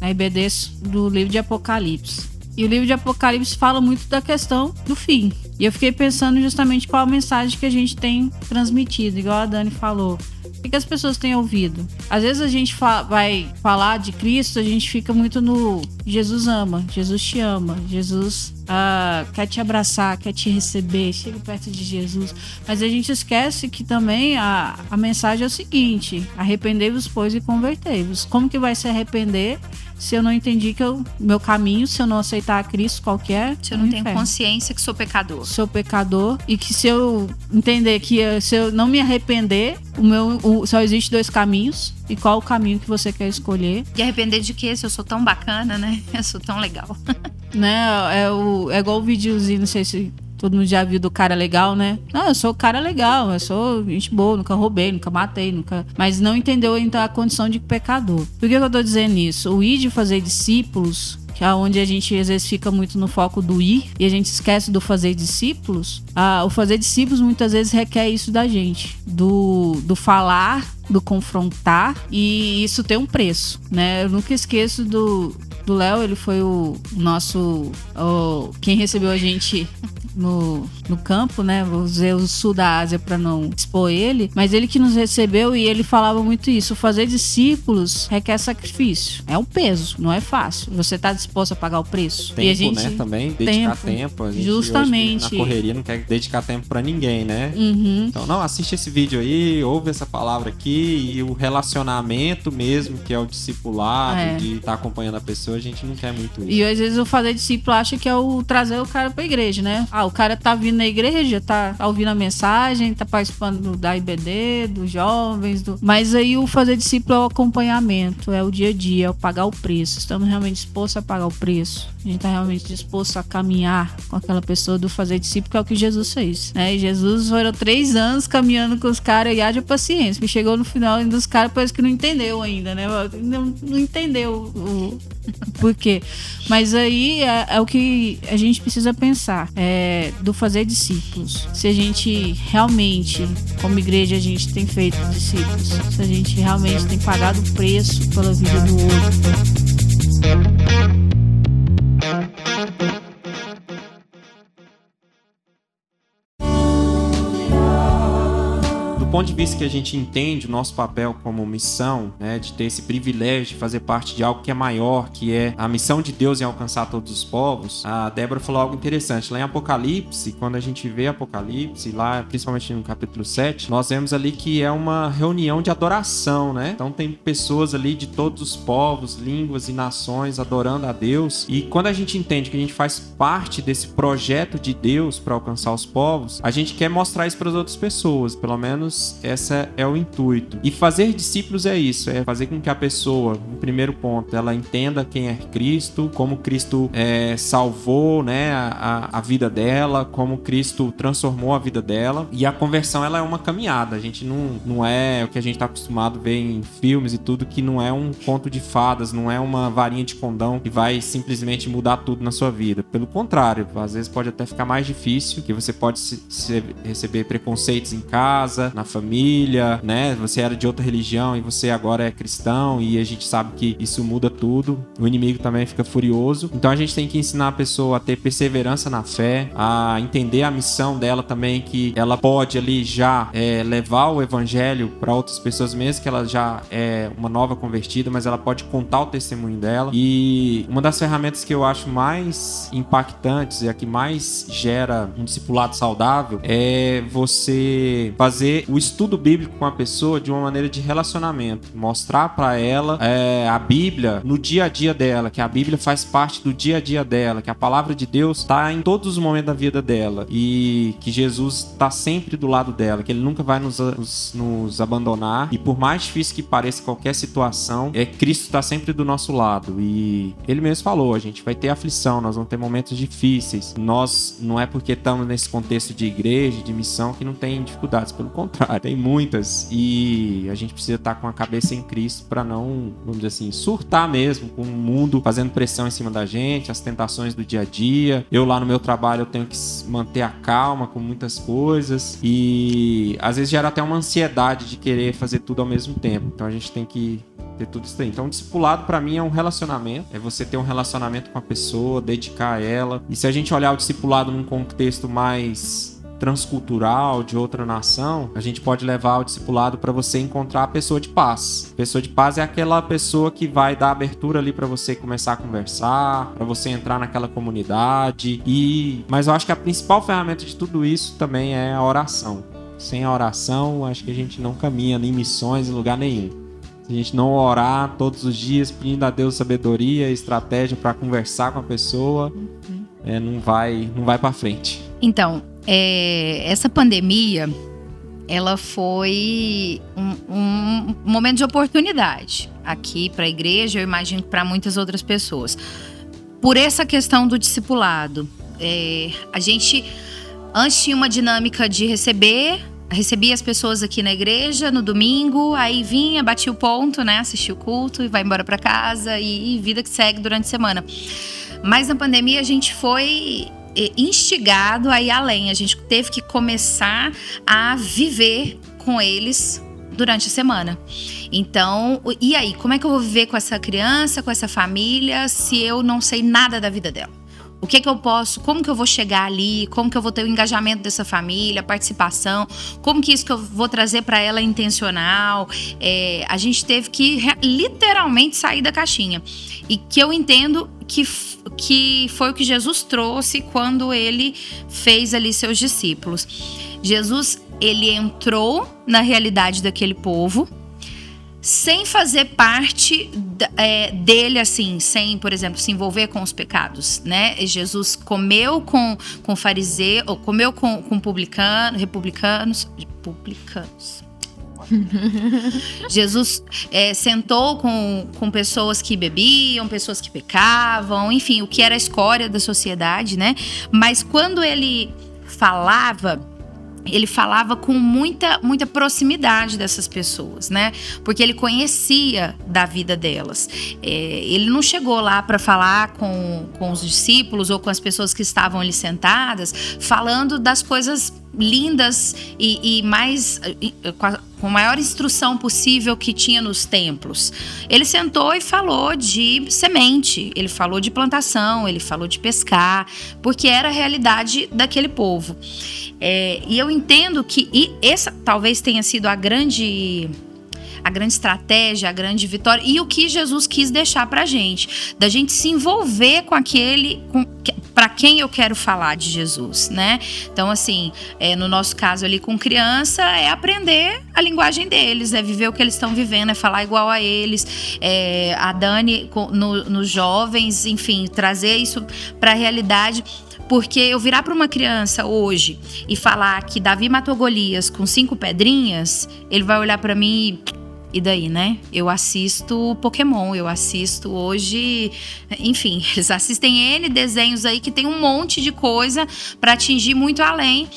na IBD do livro de Apocalipse. E o livro de Apocalipse fala muito da questão do fim. E eu fiquei pensando justamente qual a mensagem que a gente tem transmitido, igual a Dani falou. O que, as pessoas têm ouvido? Às vezes a gente vai falar de Cristo, a gente fica muito no Jesus ama, Jesus te ama, Jesus uh, quer te abraçar, quer te receber, chega perto de Jesus. Mas a gente esquece que também a, a mensagem é o seguinte: arrependei-vos, pois, e convertei-vos. Como que vai se arrepender se eu não entendi que o meu caminho, se eu não aceitar a Cristo qualquer. Se eu não tenho consciência que sou pecador. Sou pecador. E que se eu entender que se eu não me arrepender, o meu o, só existe dois caminhos. E qual o caminho que você quer escolher? E arrepender de quê? Se eu sou tão bacana, né? Eu sou tão legal. né? É, o, é igual o videozinho, não sei se Todo mundo já viu do cara legal, né? Não, eu sou cara legal, eu sou gente boa, nunca roubei, nunca matei, nunca. Mas não entendeu ainda a condição de pecador. Por que eu tô dizendo isso? O ir de fazer discípulos que é onde a gente às vezes fica muito no foco do ir e a gente esquece do fazer discípulos. Ah, o fazer discípulos muitas vezes requer isso da gente, do, do falar, do confrontar e isso tem um preço, né? Eu nunca esqueço do do Léo, ele foi o nosso o, quem recebeu a gente no, no campo, né? Vou dizer o sul da Ásia para não expor ele, mas ele que nos recebeu e ele falava muito isso. Fazer discípulos requer sacrifício. É um peso, não é fácil. Você está disposto a pagar o preço? Tempo, e a gente, né? Também dedicar tempo. tempo. A gente Justamente. na correria não quer dedicar tempo para ninguém, né? Uhum. Então, não, assiste esse vídeo aí, ouve essa palavra aqui e o relacionamento mesmo, que é o discipulado, é. de estar tá acompanhando a pessoa, a gente não quer muito isso. E às vezes o fazer discípulo acha que é o trazer o cara pra igreja, né? Ah, o cara tá vindo na igreja, tá ouvindo a mensagem, tá participando da IBD, dos jovens, do... mas aí o fazer discípulo é o acompanhamento, é o dia a dia, é o pagar o preço. Estamos realmente dispostos a pagar o preço. A gente tá realmente disposto a caminhar com aquela pessoa do fazer discípulo, que é o que Jesus fez. Né? E Jesus foram três anos caminhando com os caras e haja paciência. E chegou no final ainda os caras parece que não entendeu ainda, né? Não, não entendeu o, por quê. Mas aí é, é, o que a gente precisa pensar. É, do fazer discípulos. Se a gente realmente, como igreja, a gente tem feito discípulos. Se a gente realmente tem pagado o preço pela vida do outro. Ponto de vista que a gente entende o nosso papel como missão, né, de ter esse privilégio de fazer parte de algo que é maior, que é a missão de Deus em alcançar todos os povos, a Débora falou algo interessante. Lá em Apocalipse, quando a gente vê Apocalipse, lá principalmente no capítulo 7, nós vemos ali que é uma reunião de adoração, né? Então tem pessoas ali de todos os povos, línguas e nações adorando a Deus. E quando a gente entende que a gente faz parte desse projeto de Deus para alcançar os povos, a gente quer mostrar isso para as outras pessoas, pelo menos Deus, essa é o intuito. E fazer discípulos é isso, é fazer com que a pessoa, no primeiro ponto, ela entenda quem é Cristo, como Cristo é, salvou, né, a, a vida dela, como Cristo transformou a vida dela. E a conversão ela é uma caminhada. A gente não, não é o que a gente está acostumado a ver em filmes e tudo, que não é um conto de fadas, não é uma varinha de condão que vai simplesmente mudar tudo na sua vida. Pelo contrário, às vezes pode até ficar mais difícil, que você pode se, se, receber preconceitos em casa, na família, né? Você era de outra religião e você agora é cristão e a gente sabe que isso muda tudo. O inimigo também fica furioso. Então a gente tem que ensinar a pessoa a ter perseverança na fé, a entender a missão dela também, que ela pode ali já é, levar o evangelho para outras pessoas, mesmo que ela já é uma nova convertida, mas ela pode contar o testemunho dela. E uma das ferramentas que eu acho mais impactantes e a que mais gera um discipulado saudável é você fazer o estudo bíblico com a pessoa de uma maneira de relacionamento, mostrar para ela é, a Bíblia no dia a dia dela, que a Bíblia faz parte do dia a dia dela, que a palavra de Deus está em todos os momentos da vida dela e que Jesus está sempre do lado dela, que ele nunca vai nos, nos, nos abandonar. E por mais difícil que pareça qualquer situação, é Cristo está sempre do nosso lado. E ele mesmo falou, a gente vai ter aflição, nós vamos ter momentos difíceis. Nós não é porque estamos nesse contexto de igreja, de missão que não tem dificuldades, pelo contrário, tem muitas e a gente precisa estar com a cabeça em Cristo para não, vamos dizer assim, surtar mesmo com o mundo fazendo pressão em cima da gente, as tentações do dia a dia. Eu lá no meu trabalho eu tenho que manter a calma com muitas coisas e às vezes gera até uma ansiedade de querer fazer tudo ao mesmo tempo. Então a gente tem que ter tudo isso aí. Então, o discipulado para mim é um relacionamento, é você ter um relacionamento com a pessoa, dedicar a ela. E se a gente olhar o discipulado num contexto mais transcultural de outra nação, a gente pode levar o discipulado para você encontrar a pessoa de paz. pessoa de paz é aquela pessoa que vai dar abertura ali para você começar a conversar, para você entrar naquela comunidade e mas eu acho que a principal ferramenta de tudo isso também é a oração. Sem a oração, acho que a gente não caminha em missões em lugar nenhum. Se a gente não orar todos os dias pedindo a Deus sabedoria, estratégia para conversar com a pessoa, uhum. é, não vai, não vai para frente. Então, é, essa pandemia, ela foi um, um momento de oportunidade aqui para a igreja, eu imagino para muitas outras pessoas. Por essa questão do discipulado, é, a gente antes tinha uma dinâmica de receber recebia as pessoas aqui na igreja no domingo, aí vinha, batia o ponto, né? Assistia o culto e vai embora para casa e, e, vida que segue durante a semana. Mas na pandemia a gente foi instigado a ir além, a gente teve que começar a viver com eles durante a semana. Então, e aí, como é que eu vou viver com essa criança, com essa família, se eu não sei nada da vida dela? O que que eu posso, como que eu vou chegar ali, como que eu vou ter o engajamento dessa família, a participação, como que isso que eu vou trazer para ela é intencional. É, a gente teve que literalmente sair da caixinha. E que eu entendo que, que foi o que Jesus trouxe quando ele fez ali seus discípulos. Jesus, ele entrou na realidade daquele povo, sem fazer parte é, dele, assim, sem, por exemplo, se envolver com os pecados, né? Jesus comeu com, com fariseu, ou comeu com, com publicano, republicanos, publicanos. Jesus é, sentou com, com pessoas que bebiam, pessoas que pecavam, enfim, o que era a escória da sociedade, né? Mas quando ele falava ele falava com muita, muita proximidade dessas pessoas, né? Porque ele conhecia da vida delas. É, ele não chegou lá para falar com, com os discípulos ou com as pessoas que estavam ali sentadas, falando das coisas lindas e, e mais e, com, a, com a maior instrução possível que tinha nos templos. Ele sentou e falou de semente, ele falou de plantação, ele falou de pescar, porque era a realidade daquele povo. É, e eu entendo que e essa talvez tenha sido a grande a grande estratégia, a grande vitória e o que Jesus quis deixar pra gente, da gente se envolver com aquele com, para quem eu quero falar de Jesus, né? Então, assim, é, no nosso caso ali com criança, é aprender a linguagem deles, é viver o que eles estão vivendo, é falar igual a eles. É, a Dani, nos no jovens, enfim, trazer isso para a realidade Porque eu virar para uma criança hoje e falar que Davi matou Golias com cinco pedrinhas, ele vai olhar para mim e e daí, né? Eu assisto Pokémon, eu assisto hoje, enfim, eles assistem N desenhos aí que tem um monte de coisa para atingir muito além.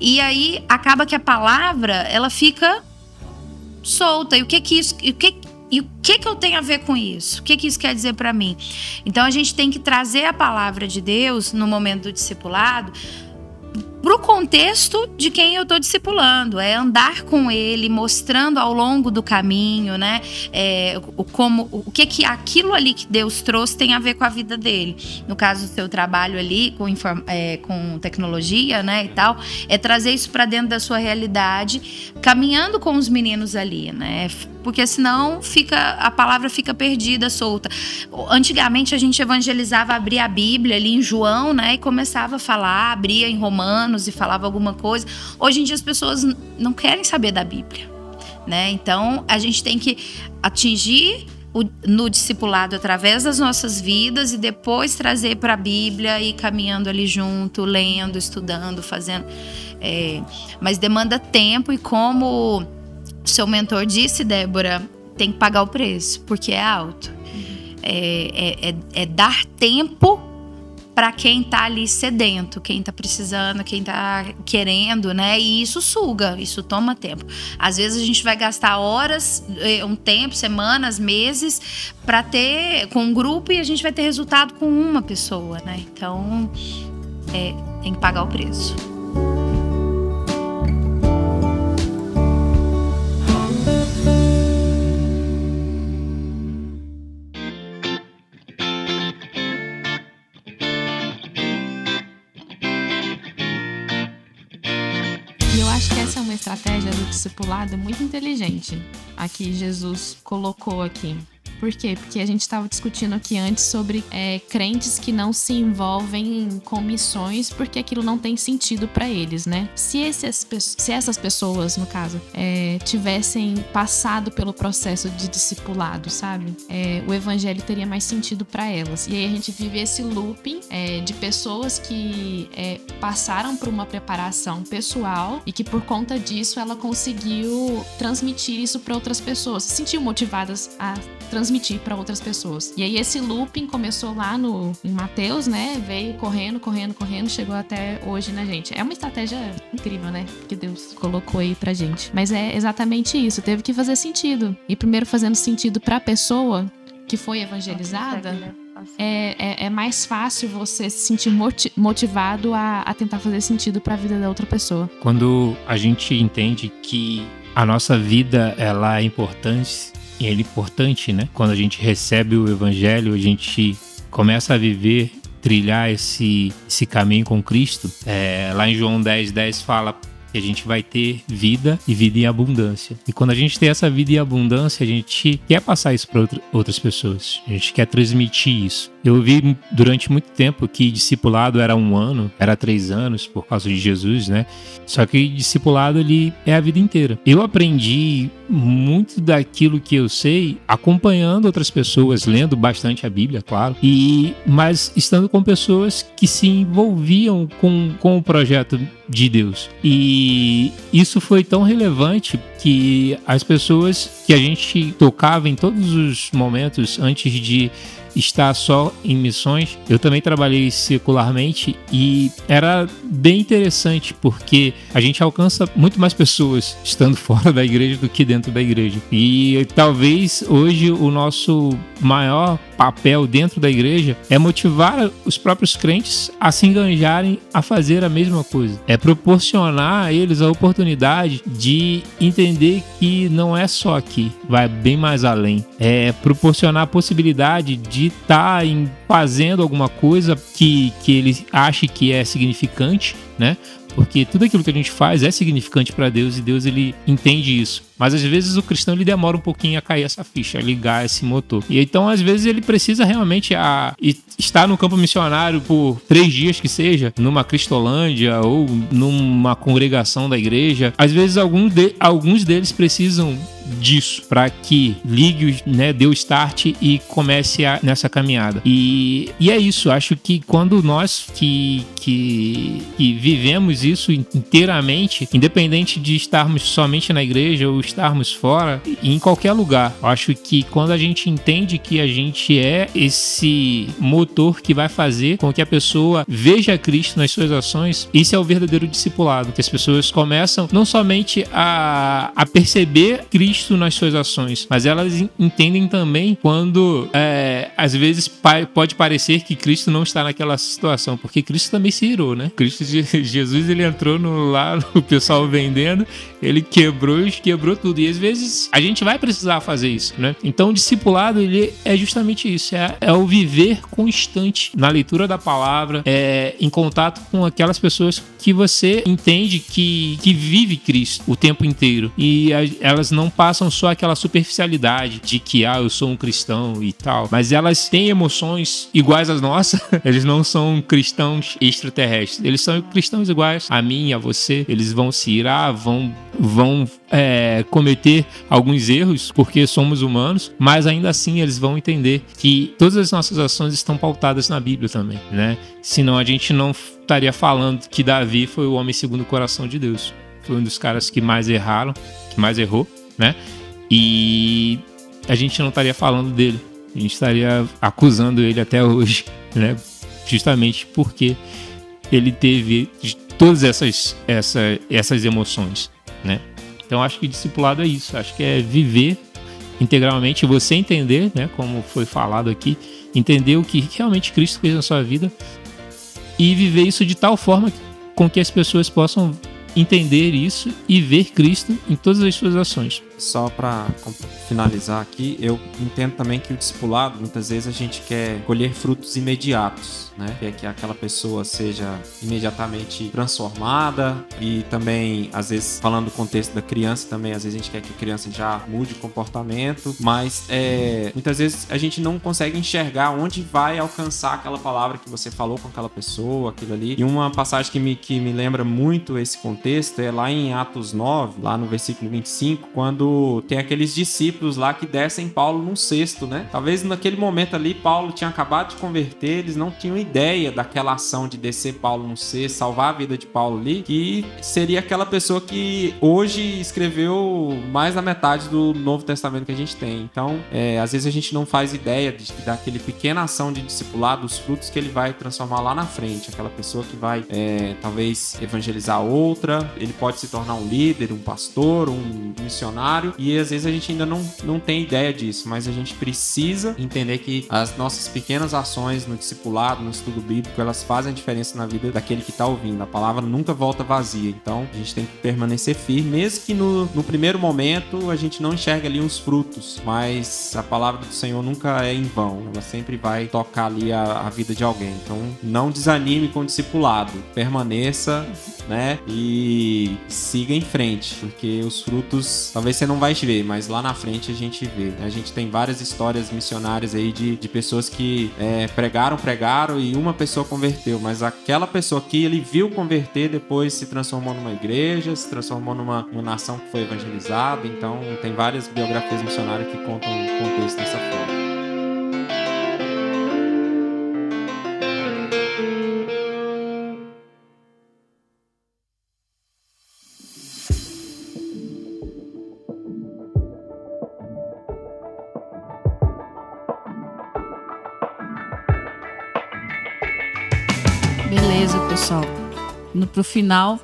E aí acaba que a palavra, ela fica solta. E o que que isso, o que e o que que eu tenho a ver com isso? O que que isso quer dizer para mim? Então a gente tem que trazer a palavra de Deus no momento do discipulado para o contexto de quem eu estou discipulando, é andar com ele, mostrando ao longo do caminho, né, é, o, como, o que que aquilo ali que Deus trouxe tem a ver com a vida dele. No caso do seu trabalho ali com, é, com tecnologia, né, e tal, é trazer isso para dentro da sua realidade, caminhando com os meninos ali, né, porque senão fica a palavra fica perdida, solta. Antigamente a gente evangelizava, abria a Bíblia ali em João, né, e começava a falar, abria em Romanos e falava alguma coisa. Hoje em dia as pessoas não querem saber da Bíblia, né? Então a gente tem que atingir o, no discipulado através das nossas vidas e depois trazer para a Bíblia e caminhando ali junto, lendo, estudando, fazendo. É, mas demanda tempo e como seu mentor disse, Débora, tem que pagar o preço, porque é alto. Uhum. É, é, é, é, dar tempo para quem tá ali sedento, quem tá precisando, quem tá querendo, né? E isso suga, isso toma tempo. Às vezes a gente vai gastar horas, eh, um tempo, semanas, meses para ter com um grupo e a gente vai ter resultado com uma pessoa, né? Então, é, tem que pagar o preço. Discipulado muito inteligente. Aqui Jesus colocou aqui. Por quê? Porque a gente estava discutindo aqui antes sobre é, crentes que não se envolvem com missões porque aquilo não tem sentido para eles, né? Se, esses, se essas pessoas, no caso, é, tivessem passado pelo processo de discipulado, sabe? É, o evangelho teria mais sentido para elas. E aí a gente vive esse looping é, de pessoas que é, passaram por uma preparação pessoal e que por conta disso ela conseguiu transmitir isso para outras pessoas, se sentiu motivadas a transmitir para outras pessoas. E aí esse looping começou lá no em Mateus, né? Veio correndo, correndo, correndo, chegou até hoje na gente. É uma estratégia incrível, né? Que Deus colocou aí pra gente. Mas é exatamente isso, teve que fazer sentido. E primeiro fazendo sentido para a pessoa que foi evangelizada, né? é, é, é, mais fácil você se sentir motivado a, a tentar fazer sentido para a vida da outra pessoa. Quando a gente entende que a nossa vida ela é importante e é importante, né? Quando a gente recebe o evangelho, a gente começa a viver, trilhar esse, esse caminho com Cristo. É, lá em João 10, 10 fala que a gente vai ter vida e vida em abundância. E quando a gente tem essa vida em abundância, a gente quer passar isso para outras pessoas. A gente quer transmitir isso. Eu vi durante muito tempo que discipulado era um ano, era três anos por causa de Jesus, né? Só que discipulado ele é a vida inteira. Eu aprendi muito daquilo que eu sei acompanhando outras pessoas, lendo bastante a Bíblia, claro, e mas estando com pessoas que se envolviam com, com o projeto de Deus. E isso foi tão relevante que as pessoas que a gente tocava em todos os momentos antes de estar só em missões. Eu também trabalhei secularmente e era bem interessante porque a gente alcança muito mais pessoas estando fora da igreja do que dentro da igreja. E talvez hoje o nosso maior papel dentro da igreja é motivar os próprios crentes a se enganjarem a fazer a mesma coisa. É proporcionar a eles a oportunidade de entender que não é só aqui, vai bem mais além. É proporcionar a possibilidade de estar tá fazendo alguma coisa que, que ele ache que é significante, né? Porque tudo aquilo que a gente faz é significante para Deus e Deus ele entende isso. Mas às vezes o cristão ele demora um pouquinho a cair essa ficha, a ligar esse motor. E então às vezes ele precisa realmente a, estar no campo missionário por três dias que seja, numa Cristolândia ou numa congregação da igreja. Às vezes alguns, de, alguns deles precisam disso para que ligue, né, dê o start e comece a, nessa caminhada. E, e é isso, acho que quando nós que, que, que vivemos isso inteiramente, independente de estarmos somente na igreja ou estarmos fora, em qualquer lugar, acho que quando a gente entende que a gente é esse motor que vai fazer com que a pessoa veja Cristo nas suas ações, isso é o verdadeiro discipulado, que as pessoas começam não somente a, a perceber Cristo nas suas ações, mas elas entendem também quando é, às vezes pode parecer que Cristo não está naquela situação, porque Cristo também se irou, né? Cristo Jesus ele entrou no lá o pessoal vendendo, ele quebrou quebrou tudo. E às vezes a gente vai precisar fazer isso, né? Então o discipulado ele é justamente isso, é, é o viver constante na leitura da palavra, é, em contato com aquelas pessoas que você entende que, que vive Cristo o tempo inteiro. E a, elas não passam só aquela superficialidade de que, ah, eu sou um cristão e tal. Mas elas têm emoções iguais às nossas. Eles não são cristãos extraterrestres. Eles são cristãos iguais a mim a você. Eles vão se irar, vão, vão é, cometer alguns erros porque somos humanos, mas ainda assim eles vão entender que todas as nossas ações estão pautadas na Bíblia também, né? Senão a gente não estaria falando que Davi foi o homem segundo o coração de Deus. Foi um dos caras que mais erraram, que mais errou, né? E a gente não estaria falando dele. A gente estaria acusando ele até hoje, né? Justamente porque ele teve todas essas, essa, essas emoções, né? Então acho que discipulado é isso. Acho que é viver integralmente, você entender, né? Como foi falado aqui, entender o que realmente Cristo fez na sua vida e viver isso de tal forma com que as pessoas possam entender isso e ver Cristo em todas as suas ações só para finalizar aqui, eu entendo também que o discipulado, muitas vezes a gente quer colher frutos imediatos, né? Quer que aquela pessoa seja imediatamente transformada e também, às vezes, falando do contexto da criança também, às vezes a gente quer que a criança já mude o comportamento, mas é, muitas vezes a gente não consegue enxergar onde vai alcançar aquela palavra que você falou com aquela pessoa, aquilo ali. E uma passagem que me, que me lembra muito esse contexto é lá em Atos 9, lá no versículo 25, quando tem aqueles discípulos lá que descem Paulo num cesto, né? Talvez naquele momento ali Paulo tinha acabado de converter, eles não tinham ideia daquela ação de descer Paulo num cesto, salvar a vida de Paulo ali, que seria aquela pessoa que hoje escreveu mais da metade do Novo Testamento que a gente tem. Então, é, às vezes a gente não faz ideia de, daquele pequena ação de discipulado, dos frutos que ele vai transformar lá na frente. Aquela pessoa que vai, é, talvez, evangelizar outra, ele pode se tornar um líder, um pastor, um missionário e às vezes a gente ainda não, não tem ideia disso, mas a gente precisa entender que as nossas pequenas ações no discipulado, no estudo bíblico, elas fazem a diferença na vida daquele que está ouvindo. A palavra nunca volta vazia, então a gente tem que permanecer firme, mesmo que no, no primeiro momento a gente não enxerga ali uns frutos, mas a palavra do Senhor nunca é em vão, ela sempre vai tocar ali a, a vida de alguém. Então não desanime com o discipulado, permaneça, né, e siga em frente, porque os frutos talvez você não vai ver, mas lá na frente a gente vê. A gente tem várias histórias missionárias aí de, de pessoas que é, pregaram, pregaram e uma pessoa converteu, mas aquela pessoa que ele viu converter depois se transformou numa igreja, se transformou numa, numa nação que foi evangelizada. Então tem várias biografias missionárias que contam o contexto dessa forma. Pessoal, no pro final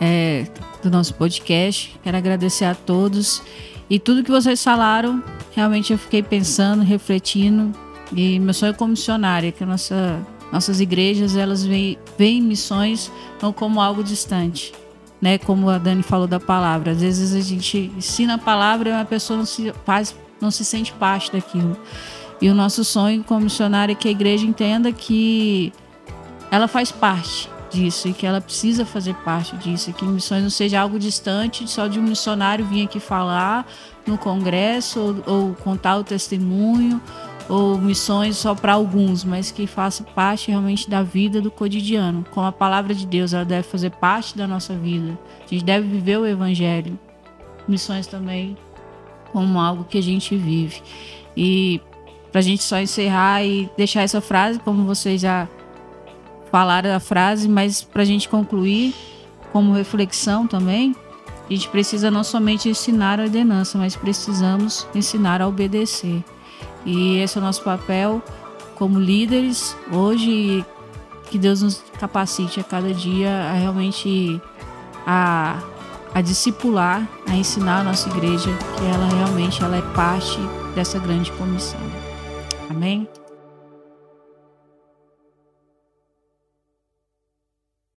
é, do nosso podcast. Quero agradecer a todos e tudo que vocês falaram. Realmente eu fiquei pensando, refletindo e meu sonho como missionária, que nossa, nossas igrejas elas veem, missões não como algo distante, né? Como a Dani falou da palavra. Às vezes a gente ensina a palavra e uma pessoa não se faz, não se sente parte daquilo. E o nosso sonho como missionária é que a igreja entenda que ela faz parte disso e que ela precisa fazer parte disso, que missões não seja algo distante só de um missionário vir aqui falar no congresso ou, ou contar o testemunho ou missões só para alguns, mas que faça parte realmente da vida do cotidiano. Com a palavra de Deus, ela deve fazer parte da nossa vida. A gente deve viver o evangelho. Missões também como algo que a gente vive. E para a gente só encerrar e deixar essa frase, como vocês já falaram a frase, mas para a gente concluir, como reflexão também, a gente precisa não somente ensinar a ordenança, mas precisamos ensinar a obedecer. E esse é o nosso papel como líderes hoje. Que Deus nos capacite a cada dia a realmente a, a discipular, a ensinar a nossa igreja que ela realmente ela é parte dessa grande comissão. Amém?